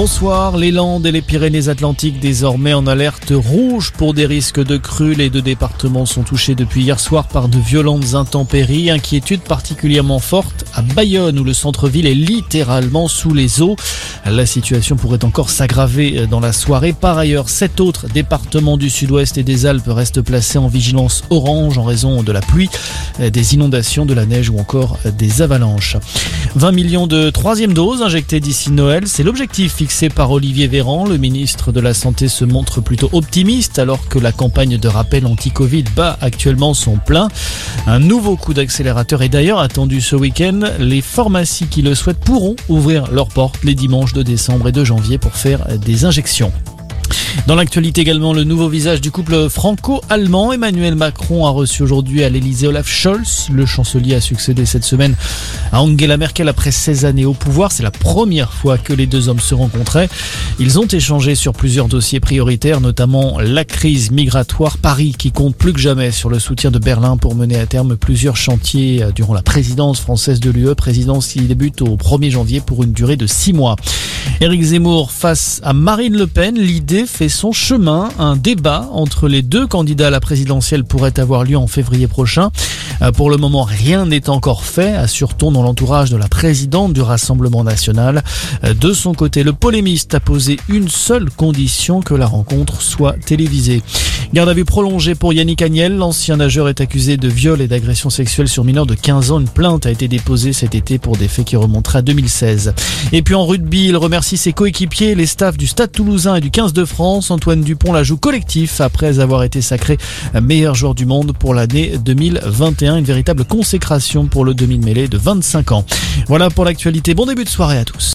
Bonsoir, les Landes et les Pyrénées-Atlantiques désormais en alerte rouge pour des risques de crues. Les deux départements sont touchés depuis hier soir par de violentes intempéries. Inquiétude particulièrement forte à Bayonne où le centre-ville est littéralement sous les eaux. La situation pourrait encore s'aggraver dans la soirée. Par ailleurs, sept autres départements du sud-ouest et des Alpes restent placés en vigilance orange en raison de la pluie, des inondations, de la neige ou encore des avalanches. 20 millions de troisième doses injectées d'ici Noël, c'est l'objectif fixé par Olivier Véran. Le ministre de la Santé se montre plutôt optimiste alors que la campagne de rappel anti-Covid bat actuellement son plein. Un nouveau coup d'accélérateur est d'ailleurs attendu ce week-end. Les pharmacies qui le souhaitent pourront ouvrir leurs portes les dimanches de décembre et de janvier pour faire des injections. Dans l'actualité également, le nouveau visage du couple franco-allemand. Emmanuel Macron a reçu aujourd'hui à l'Elysée Olaf Scholz. Le chancelier a succédé cette semaine à Angela Merkel après 16 années au pouvoir. C'est la première fois que les deux hommes se rencontraient. Ils ont échangé sur plusieurs dossiers prioritaires, notamment la crise migratoire. Paris qui compte plus que jamais sur le soutien de Berlin pour mener à terme plusieurs chantiers durant la présidence française de l'UE. Présidence qui débute au 1er janvier pour une durée de 6 mois. Éric Zemmour face à Marine Le Pen, l'idée fait son chemin. Un débat entre les deux candidats à la présidentielle pourrait avoir lieu en février prochain. Euh, pour le moment, rien n'est encore fait, assure-t-on dans l'entourage de la présidente du Rassemblement national. Euh, de son côté, le polémiste a posé une seule condition que la rencontre soit télévisée. Garde à vue prolongée pour Yannick Agnel. L'ancien nageur est accusé de viol et d'agression sexuelle sur mineurs de 15 ans. Une plainte a été déposée cet été pour des faits qui remonteraient à 2016. Et puis en rugby, il remercie ses coéquipiers, les staffs du Stade Toulousain et du 15 de France. Antoine Dupont la joue collectif après avoir été sacré meilleur joueur du monde pour l'année 2021. Une véritable consécration pour le demi-mêlée de 25 ans. Voilà pour l'actualité. Bon début de soirée à tous.